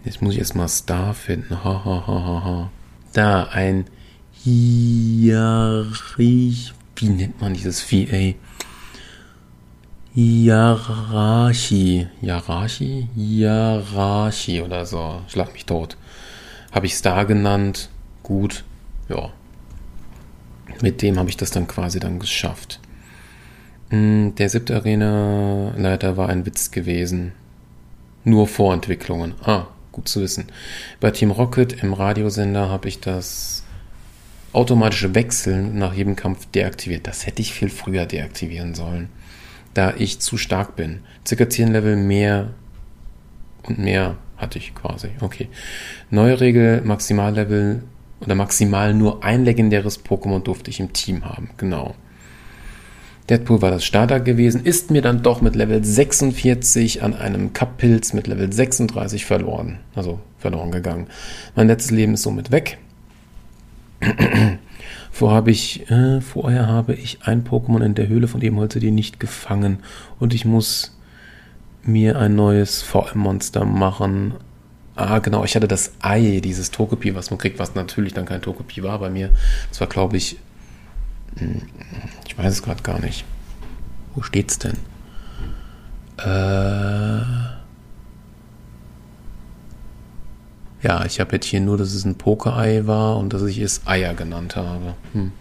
Jetzt muss ich erstmal Star finden. Ha, ha, ha, ha, ha. Da, ein Yarich. Wie nennt man dieses ey? Yarashi. Yarashi? Yarashi oder so. Schlag mich tot. Habe ich Star genannt gut. Ja. Mit dem habe ich das dann quasi dann geschafft. Hm, der siebte Arena-Leiter war ein Witz gewesen. Nur Vorentwicklungen. Ah, gut zu wissen. Bei Team Rocket im Radiosender habe ich das automatische Wechseln nach jedem Kampf deaktiviert. Das hätte ich viel früher deaktivieren sollen, da ich zu stark bin. Circa 10 Level mehr und mehr hatte ich quasi. Okay. Neue Regel, Maximallevel oder maximal nur ein legendäres Pokémon durfte ich im Team haben. Genau. Deadpool war das Starter gewesen, ist mir dann doch mit Level 46 an einem Cup-Pilz mit Level 36 verloren. Also verloren gegangen. Mein letztes Leben ist somit weg. <clears throat> Vorher habe ich, äh, vorher habe ich ein Pokémon in der Höhle von dem Holzedier nicht gefangen und ich muss mir ein neues VM-Monster machen. Ah, genau, ich hatte das Ei, dieses Togepi, was man kriegt, was natürlich dann kein Togepi war bei mir. Das war, glaube ich, hm, ich weiß es gerade gar nicht. Wo steht's denn? Äh. Ja, ich habe jetzt hier nur, dass es ein Pokerei war und dass ich es Eier genannt habe. Hm.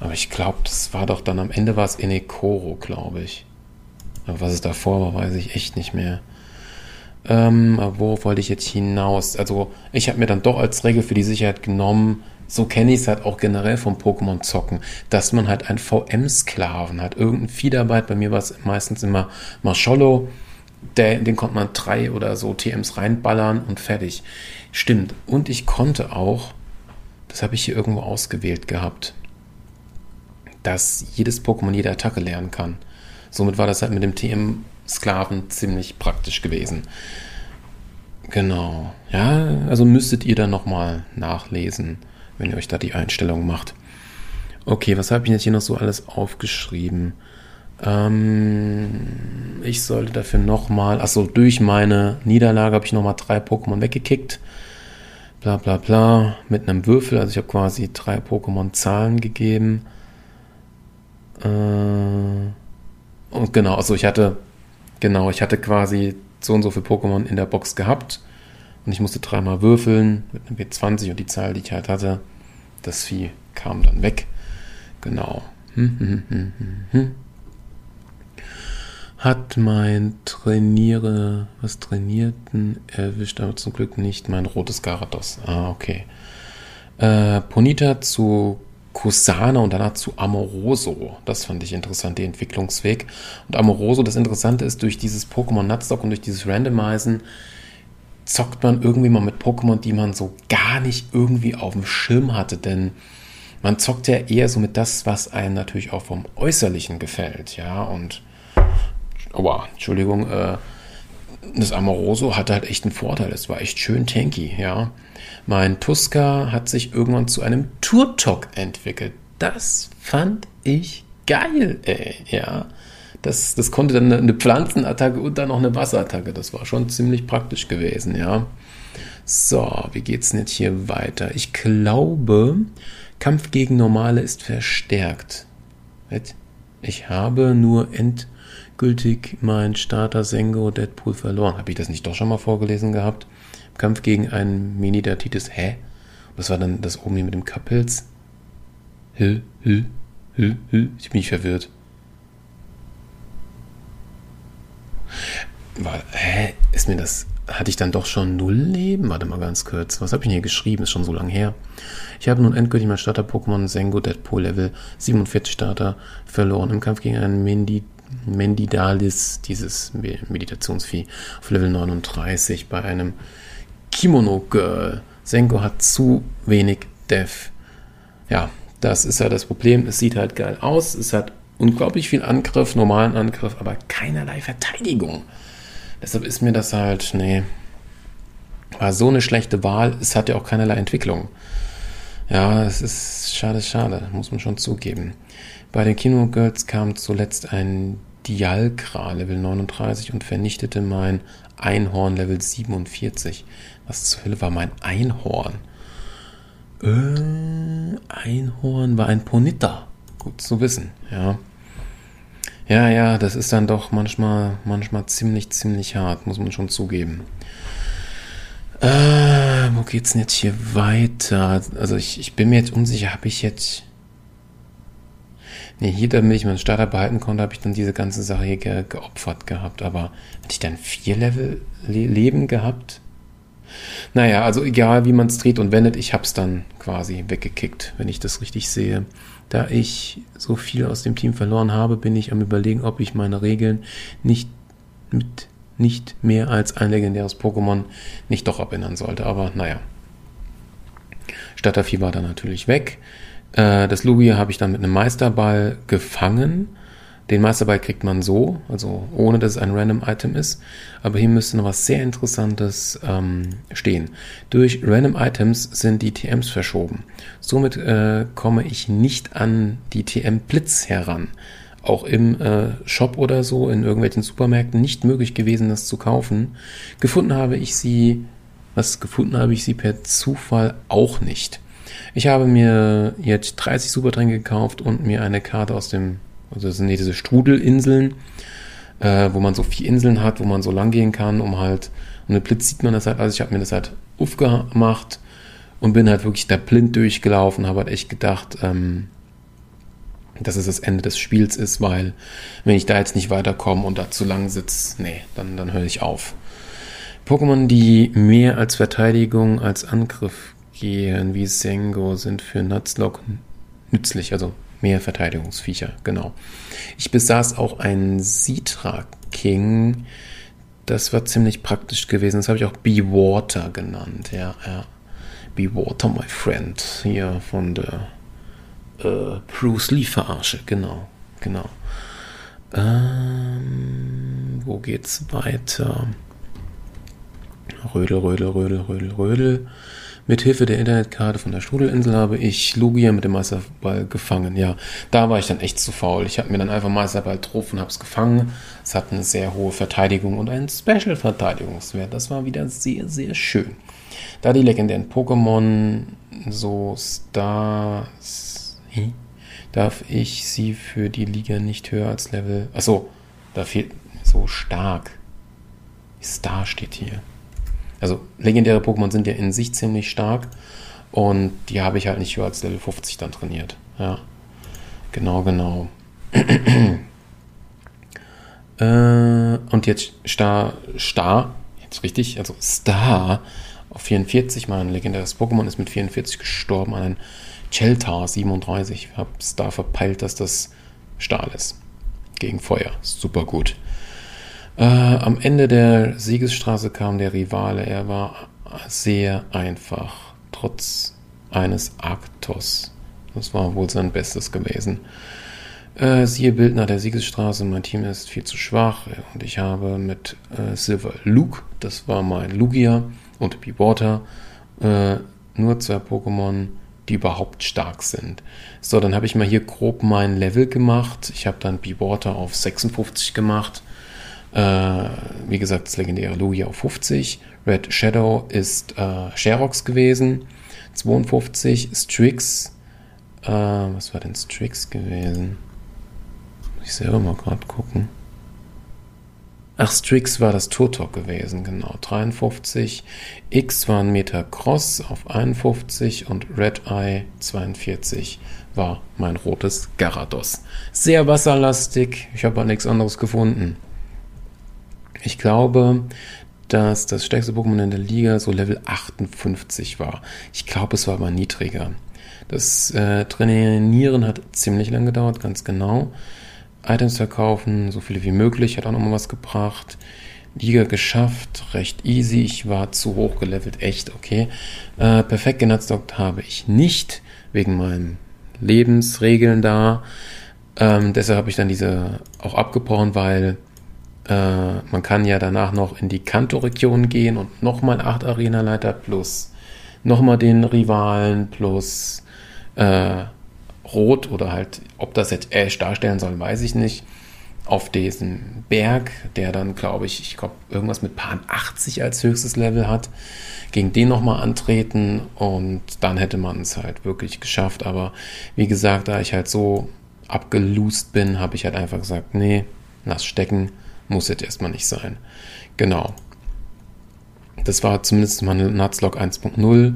Aber ich glaube, das war doch dann am Ende war es Inekoro, glaube ich. Aber was es davor war, weiß ich echt nicht mehr. Ähm, aber worauf wollte ich jetzt hinaus? Also, ich habe mir dann doch als Regel für die Sicherheit genommen, so kenne ich es halt auch generell vom Pokémon zocken, dass man halt einen VM-Sklaven hat. Irgendein Fiederbyte, bei mir war es meistens immer Marsholo, der, den konnte man drei oder so TMs reinballern und fertig. Stimmt. Und ich konnte auch, das habe ich hier irgendwo ausgewählt gehabt, dass jedes Pokémon jede Attacke lernen kann. Somit war das halt mit dem TM-Sklaven ziemlich praktisch gewesen. Genau. Ja, also müsstet ihr dann nochmal nachlesen, wenn ihr euch da die Einstellung macht. Okay, was habe ich jetzt hier noch so alles aufgeschrieben? Ähm, ich sollte dafür nochmal, achso, durch meine Niederlage habe ich nochmal drei Pokémon weggekickt. Bla bla bla. Mit einem Würfel, also ich habe quasi drei Pokémon Zahlen gegeben. Äh, und genau, also ich hatte, genau, ich hatte quasi so und so viele Pokémon in der Box gehabt. Und ich musste dreimal würfeln mit einem W20 und die Zahl, die ich halt hatte, das Vieh kam dann weg. Genau. Hm, hm, hm, hm, hm hat mein Trainiere, was Trainierten erwischt, aber zum Glück nicht mein rotes Garados. Ah, okay. Äh, Ponita zu Kusana und danach zu Amoroso. Das fand ich interessant, der Entwicklungsweg. Und Amoroso, das Interessante ist, durch dieses Pokémon Nutstock und durch dieses Randomizen zockt man irgendwie mal mit Pokémon, die man so gar nicht irgendwie auf dem Schirm hatte, denn man zockt ja eher so mit das, was einem natürlich auch vom Äußerlichen gefällt, ja, und aber, Entschuldigung, äh, das Amoroso hatte halt echt einen Vorteil. Es war echt schön tanky, ja. Mein Tuska hat sich irgendwann zu einem Turtok entwickelt. Das fand ich geil, ey, ja. Das, das konnte dann eine Pflanzenattacke und dann noch eine Wasserattacke. Das war schon ziemlich praktisch gewesen, ja. So, wie geht's denn jetzt hier weiter? Ich glaube, Kampf gegen Normale ist verstärkt. Ich habe nur Ent endgültig mein Starter Sengo Deadpool verloren. Habe ich das nicht doch schon mal vorgelesen gehabt? Kampf gegen einen Mini-Datitis. Hä? Was war dann das oben hier mit dem Kapels? Hü, hü, hü, hü. Ich bin nicht verwirrt. War, hä? Ist mir das. Hatte ich dann doch schon null Leben? Warte mal ganz kurz. Was habe ich denn hier geschrieben? Ist schon so lange her. Ich habe nun endgültig mein Starter-Pokémon Sengo Deadpool Level 47 Starter verloren im Kampf gegen einen Mini Mendidalis, dieses Meditationsvieh, auf Level 39 bei einem Kimono Girl. Senko hat zu wenig Dev. Ja, das ist ja das Problem. Es sieht halt geil aus. Es hat unglaublich viel Angriff, normalen Angriff, aber keinerlei Verteidigung. Deshalb ist mir das halt, nee, war so eine schlechte Wahl. Es hat ja auch keinerlei Entwicklung. Ja, es ist schade, schade, muss man schon zugeben. Bei den Kino Girls kam zuletzt ein Dialkra Level 39 und vernichtete mein Einhorn Level 47. Was zur Hölle war mein Einhorn? Äh, Einhorn war ein Ponita. Gut zu wissen, ja. Ja, ja, das ist dann doch manchmal, manchmal ziemlich, ziemlich hart, muss man schon zugeben. Äh, wo geht's denn jetzt hier weiter? Also ich, ich bin mir jetzt unsicher, habe ich jetzt Nee, hier, damit ich meinen Starter behalten konnte, habe ich dann diese ganze Sache hier ge geopfert gehabt. Aber hatte ich dann vier Level Le Leben gehabt? Naja, also egal wie man es dreht und wendet, ich habe es dann quasi weggekickt, wenn ich das richtig sehe. Da ich so viel aus dem Team verloren habe, bin ich am überlegen, ob ich meine Regeln nicht mit nicht mehr als ein legendäres Pokémon nicht doch abändern sollte. Aber naja. Stadtervieh war dann natürlich weg. Äh, das Lugia habe ich dann mit einem Meisterball gefangen. Den Meisterball kriegt man so, also ohne dass es ein Random Item ist. Aber hier müsste noch was sehr Interessantes ähm, stehen. Durch Random Items sind die TMs verschoben. Somit äh, komme ich nicht an die TM Blitz heran. Auch im äh, Shop oder so, in irgendwelchen Supermärkten nicht möglich gewesen, das zu kaufen. Gefunden habe ich sie, was gefunden habe ich sie per Zufall auch nicht. Ich habe mir jetzt 30 Supertränke gekauft und mir eine Karte aus dem, also das sind diese Strudelinseln, äh, wo man so vier Inseln hat, wo man so lang gehen kann, um halt, und mit Blitz sieht man das halt, also ich habe mir das halt aufgemacht und bin halt wirklich da blind durchgelaufen, habe halt echt gedacht, ähm, dass es das Ende des Spiels ist, weil wenn ich da jetzt nicht weiterkomme und da zu lang sitze, nee, dann, dann höre ich auf. Pokémon, die mehr als Verteidigung als Angriff gehen, wie Sengo, sind für Nuzlocke nützlich, also mehr Verteidigungsviecher, genau. Ich besaß auch einen Sitra King, das war ziemlich praktisch gewesen, das habe ich auch Be Water genannt, ja, ja. Be Water, my friend, hier von der äh, Bruce Lee-Verarsche, genau, genau. Ähm, wo geht's weiter? Rödel, Rödel, Rödel, Rödel, Rödel. Mit Hilfe der Internetkarte von der Strudelinsel habe ich Lugia mit dem Meisterball gefangen. Ja, da war ich dann echt zu faul. Ich habe mir dann einfach Meisterball drauf und habe es gefangen. Es hat eine sehr hohe Verteidigung und einen Special-Verteidigungswert. Das war wieder sehr, sehr schön. Da die legendären Pokémon so Stars darf ich sie für die Liga nicht höher als Level. Achso, da fehlt so stark. Star steht hier. Also legendäre Pokémon sind ja in sich ziemlich stark und die habe ich halt nicht höher als Level 50 dann trainiert. Ja. Genau, genau. <clears throat> äh, und jetzt Star, Star, jetzt richtig, also Star auf 44, mein legendäres Pokémon ist mit 44 gestorben an ein Cheltar 37. Ich habe da verpeilt, dass das Stahl ist. Gegen Feuer. Super gut. Äh, am Ende der Siegesstraße kam der Rivale. Er war sehr einfach, trotz eines Arktos. Das war wohl sein Bestes gewesen. Äh, siehe Bildner der Siegesstraße, mein Team ist viel zu schwach und ich habe mit äh, Silver Luke, das war mein Lugia und Bewater, äh, nur zwei Pokémon, die überhaupt stark sind. So, dann habe ich mal hier grob mein Level gemacht. Ich habe dann Bewater auf 56 gemacht äh, wie gesagt, das legendäre Lugia auf 50. Red Shadow ist äh, Sherox gewesen. 52. Strix. Äh, was war denn Strix gewesen? Muss ich selber mal gerade gucken. Ach, Strix war das Turtok gewesen, genau. 53. X war ein Meter Cross auf 51 und Red Eye 42 war mein rotes Garados. Sehr wasserlastig. Ich habe aber nichts anderes gefunden. Ich glaube, dass das stärkste Pokémon in der Liga so Level 58 war. Ich glaube, es war aber niedriger. Das äh, Trainieren hat ziemlich lang gedauert, ganz genau. Items verkaufen, so viele wie möglich, hat auch nochmal was gebracht. Liga geschafft, recht easy. Ich war zu hoch gelevelt, echt okay. Äh, perfekt genutztockt habe ich nicht, wegen meinen Lebensregeln da. Ähm, deshalb habe ich dann diese auch abgebrochen, weil äh, man kann ja danach noch in die Kanto-Region gehen und nochmal acht Arenaleiter plus nochmal den Rivalen plus äh, Rot oder halt, ob das jetzt Ash darstellen soll, weiß ich nicht. Auf diesen Berg, der dann, glaube ich, ich glaube, irgendwas mit Pan 80 als höchstes Level hat, gegen den nochmal antreten und dann hätte man es halt wirklich geschafft. Aber wie gesagt, da ich halt so abgeloost bin, habe ich halt einfach gesagt, nee, lass stecken muss jetzt erstmal nicht sein. Genau. Das war zumindest mal eine Nuzlocke 1.0.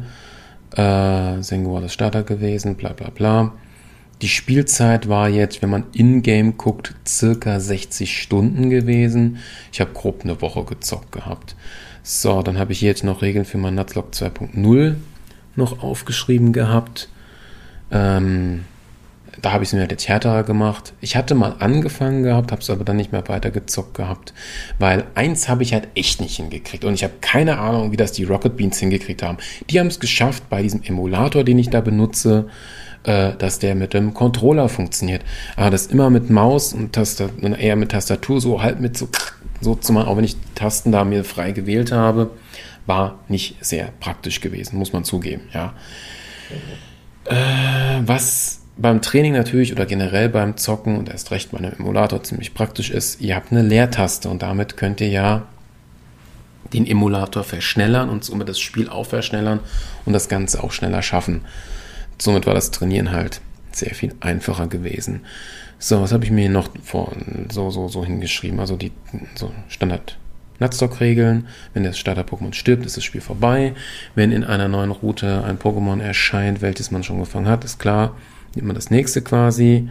Äh, war das Starter gewesen, bla bla bla. Die Spielzeit war jetzt, wenn man in-game guckt, circa 60 Stunden gewesen. Ich habe grob eine Woche gezockt gehabt. So, dann habe ich hier jetzt noch Regeln für mein Nuzlocke 2.0 noch aufgeschrieben gehabt. Ähm, da habe ich es mir halt jetzt härter gemacht. Ich hatte mal angefangen gehabt, habe es aber dann nicht mehr weitergezockt gehabt, weil eins habe ich halt echt nicht hingekriegt und ich habe keine Ahnung, wie das die Rocket Beans hingekriegt haben. Die haben es geschafft bei diesem Emulator, den ich da benutze, äh, dass der mit dem Controller funktioniert. Aber das immer mit Maus und Tastatur, eher mit Tastatur, so halt mit so, so zu machen, auch wenn ich die Tasten da mir frei gewählt habe, war nicht sehr praktisch gewesen, muss man zugeben, ja. Äh, was beim Training natürlich oder generell beim Zocken und erst recht bei einem Emulator ziemlich praktisch ist, ihr habt eine Leertaste und damit könnt ihr ja den Emulator verschnellern und somit das Spiel auch verschnellern und das Ganze auch schneller schaffen. Somit war das Trainieren halt sehr viel einfacher gewesen. So, was habe ich mir noch vor, so, so, so hingeschrieben? Also die so Standard Nuzlocke-Regeln. Wenn das Starter-Pokémon stirbt, ist das Spiel vorbei. Wenn in einer neuen Route ein Pokémon erscheint, welches man schon gefangen hat, ist klar, nimmt man das nächste quasi.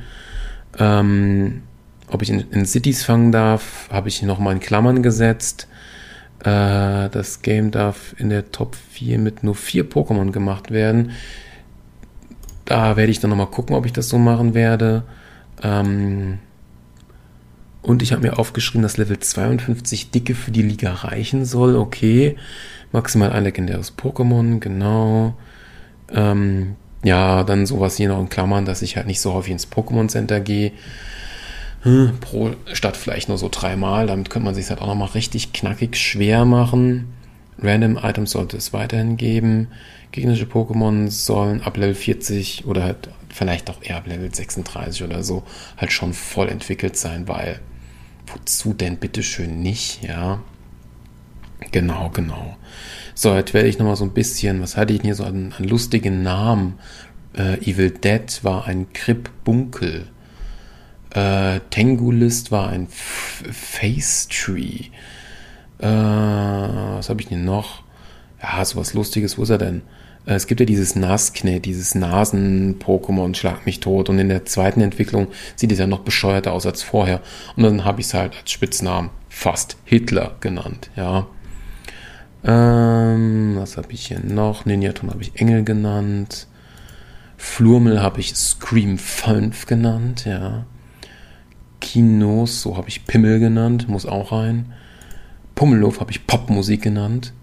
Ähm, ob ich in, in Cities fangen darf, habe ich nochmal in Klammern gesetzt. Äh, das Game darf in der Top 4 mit nur vier Pokémon gemacht werden. Da werde ich dann nochmal gucken, ob ich das so machen werde. Ähm, und ich habe mir aufgeschrieben, dass Level 52 Dicke für die Liga reichen soll. Okay. Maximal ein legendäres Pokémon, genau. Ähm, ja, dann sowas hier noch in Klammern, dass ich halt nicht so häufig ins Pokémon Center gehe. Hm, pro Stadt vielleicht nur so dreimal. Damit könnte man sich halt auch nochmal richtig knackig schwer machen. Random Items sollte es weiterhin geben. Gegnerische Pokémon sollen ab Level 40 oder halt vielleicht auch eher ab Level 36 oder so halt schon voll entwickelt sein, weil wozu denn bitteschön nicht, ja? Genau, genau. So, jetzt werde ich nochmal so ein bisschen, was hatte ich denn hier so an, an lustigen Namen? Äh, Evil Dead war ein Kribbunkel. Äh, Tengulist war ein Face Tree. Äh, was habe ich denn noch? Ja, sowas Lustiges. Wo ist er denn? Äh, es gibt ja dieses Naskne, dieses Nasen-Pokémon, Schlag mich tot. Und in der zweiten Entwicklung sieht es ja noch bescheuerter aus als vorher. Und dann habe ich es halt als Spitznamen fast Hitler genannt, ja. Ähm, was habe ich hier noch? Ninjaton habe ich Engel genannt. Flurmel habe ich Scream 5 genannt, ja. Kinos, so habe ich Pimmel genannt, muss auch rein. Pummelhof habe ich Popmusik genannt.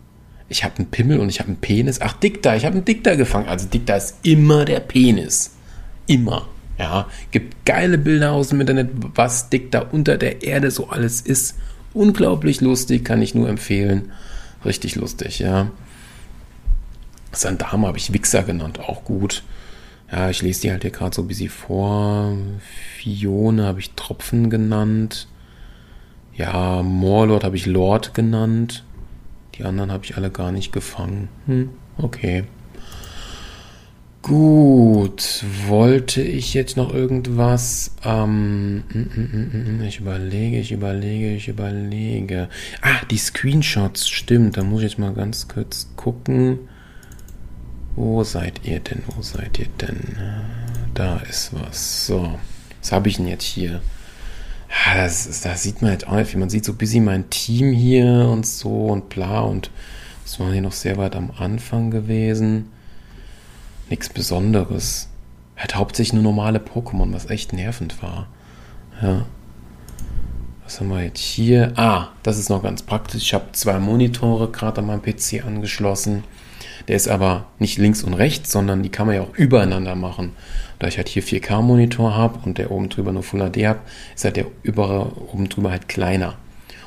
Ich habe einen Pimmel und ich habe einen Penis. Ach, Dikta, ich habe einen Dikta gefangen. Also Dikta ist immer der Penis. Immer. Ja, gibt geile Bilder aus dem Internet, was Dikta unter der Erde so alles ist. Unglaublich lustig, kann ich nur empfehlen. Richtig lustig, ja. Sandama habe ich Wichser genannt, auch gut. Ja, ich lese die halt hier gerade so ein bisschen vor. Fione habe ich Tropfen genannt. Ja, Morlord habe ich Lord genannt. Die anderen habe ich alle gar nicht gefangen. Hm, okay. Gut, wollte ich jetzt noch irgendwas? Ähm, ich überlege, ich überlege, ich überlege. Ah, die Screenshots, stimmt. Da muss ich jetzt mal ganz kurz gucken. Wo seid ihr denn? Wo seid ihr denn? Da ist was. So, was habe ich denn jetzt hier? Ja, das, das sieht man halt auch nicht. Man sieht so bisschen mein Team hier und so und bla und das war hier noch sehr weit am Anfang gewesen. Nichts Besonderes. Hat hauptsächlich nur normale Pokémon, was echt nervend war. Ja. Was haben wir jetzt hier? Ah, das ist noch ganz praktisch. Ich habe zwei Monitore gerade an meinem PC angeschlossen. Der ist aber nicht links und rechts, sondern die kann man ja auch übereinander machen. Da ich halt hier 4K-Monitor habe und der oben drüber nur Full HD habe, ist halt der über, oben drüber halt kleiner.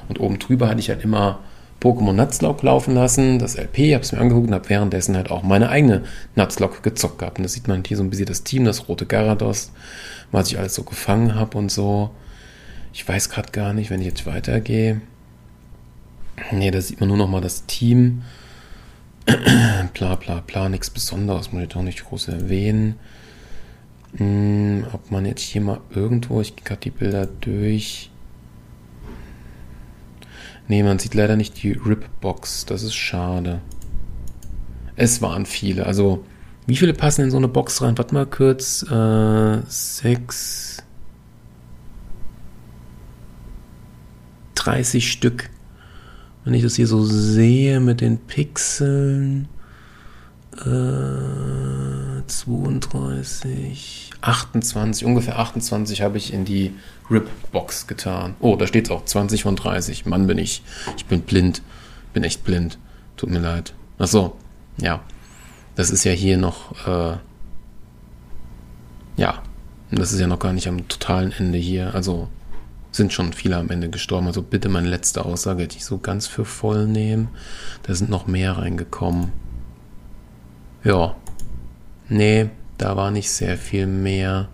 Und oben drüber hatte ich halt immer Pokémon Nutzlock laufen lassen, das LP, habe es mir angeguckt und habe währenddessen halt auch meine eigene Nutzlock gezockt gehabt. Und das sieht man hier so ein bisschen das Team, das rote Garados, was ich alles so gefangen habe und so. Ich weiß gerade gar nicht, wenn ich jetzt weitergehe. Ne, da sieht man nur noch mal das Team. <clears throat> bla bla bla, nichts Besonderes, muss ich doch nicht groß erwähnen. Hm, ob man jetzt hier mal irgendwo, ich gehe gerade die Bilder durch. Ne, man sieht leider nicht die Rip-Box, das ist schade. Es waren viele, also wie viele passen in so eine Box rein? Warte mal kurz, äh, sechs, 30 Stück. Wenn ich das hier so sehe mit den Pixeln. Äh, 32, 28, ungefähr 28 habe ich in die RIP-Box getan. Oh, da steht es auch 20 von 30. Mann, bin ich. Ich bin blind. Bin echt blind. Tut mir leid. Ach so, ja. Das ist ja hier noch, äh, ja. Das ist ja noch gar nicht am totalen Ende hier. Also sind schon viele am Ende gestorben. Also bitte meine letzte Aussage hätte ich so ganz für voll nehmen. Da sind noch mehr reingekommen. Ja. Nee, da war nicht sehr viel mehr.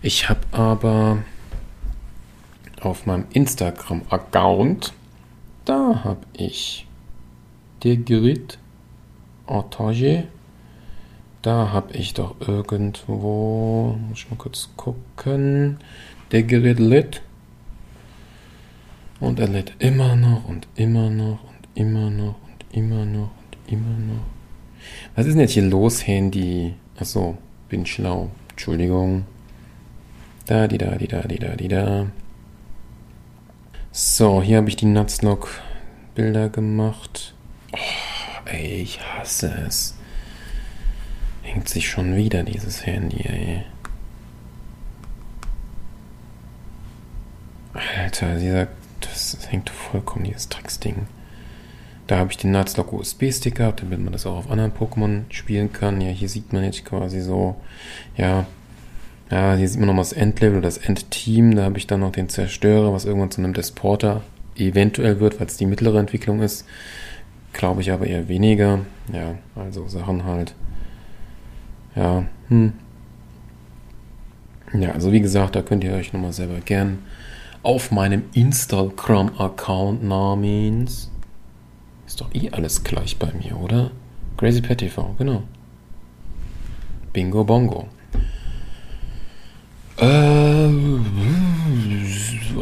Ich habe aber auf meinem Instagram-Account, da habe ich der Grid Otage. Da habe ich doch irgendwo, muss ich mal kurz gucken, der Gerät lädt. Und er lädt immer noch und immer noch und immer noch und immer noch und immer noch. Was ist denn jetzt hier los, Handy? Achso, bin schlau. Entschuldigung. Da, die, da, die, da, die, da, die, da. So, hier habe ich die Nutzlock-Bilder gemacht. Oh, ey, ich hasse es. Hängt sich schon wieder dieses Handy, ey. Alter, dieser, das, das hängt vollkommen, dieses Drecksding. Da habe ich den Nuzlocke USB-Stick gehabt, damit man das auch auf anderen Pokémon spielen kann. Ja, hier sieht man jetzt quasi so, ja, ja, hier sieht man nochmal das Endlevel, das Endteam. Da habe ich dann noch den Zerstörer, was irgendwann zu einem Desporter eventuell wird, weil es die mittlere Entwicklung ist. Glaube ich aber eher weniger. Ja, also Sachen halt. Ja, hm. Ja, also wie gesagt, da könnt ihr euch nochmal selber gern auf meinem Instagram-Account namens ist doch eh alles gleich bei mir, oder? Crazy Pet TV, genau. Bingo Bongo. Äh,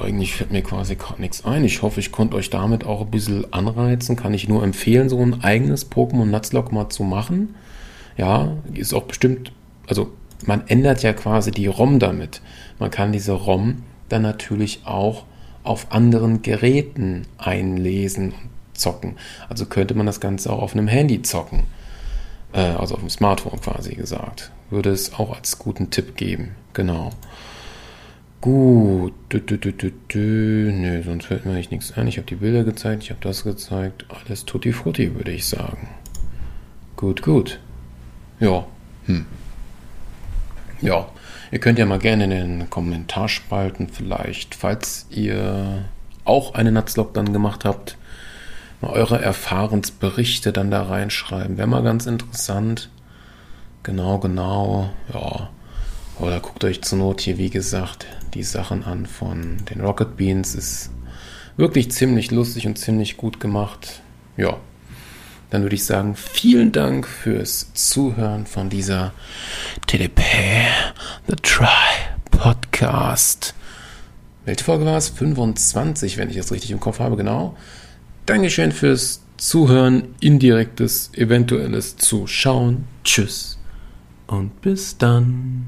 eigentlich fällt mir quasi gerade nichts ein. Ich hoffe, ich konnte euch damit auch ein bisschen anreizen. Kann ich nur empfehlen, so ein eigenes Pokémon Nutzlock mal zu machen. Ja, ist auch bestimmt, also man ändert ja quasi die ROM damit. Man kann diese ROM dann natürlich auch auf anderen Geräten einlesen und zocken. Also könnte man das Ganze auch auf einem Handy zocken. Äh, also auf dem Smartphone quasi gesagt. Würde es auch als guten Tipp geben. Genau. Gut. Dü, dü, dü, dü, dü. Nö, sonst fällt mir eigentlich nichts ein. Ich habe die Bilder gezeigt, ich habe das gezeigt. Alles tutti frutti, würde ich sagen. Gut, gut. Ja. Hm. Ja. Ihr könnt ja mal gerne in den Kommentarspalten vielleicht, falls ihr auch eine Nutzlock dann gemacht habt, eure Erfahrensberichte dann da reinschreiben. Wäre mal ganz interessant. Genau, genau. Ja. Oder guckt euch zur Not hier, wie gesagt, die Sachen an von den Rocket Beans. Ist wirklich ziemlich lustig und ziemlich gut gemacht. Ja. Dann würde ich sagen, vielen Dank fürs Zuhören von dieser TDP The Try Podcast. Welche Folge war es? 25, wenn ich es richtig im Kopf habe, genau. Dankeschön fürs Zuhören, indirektes, eventuelles Zuschauen. Tschüss und bis dann.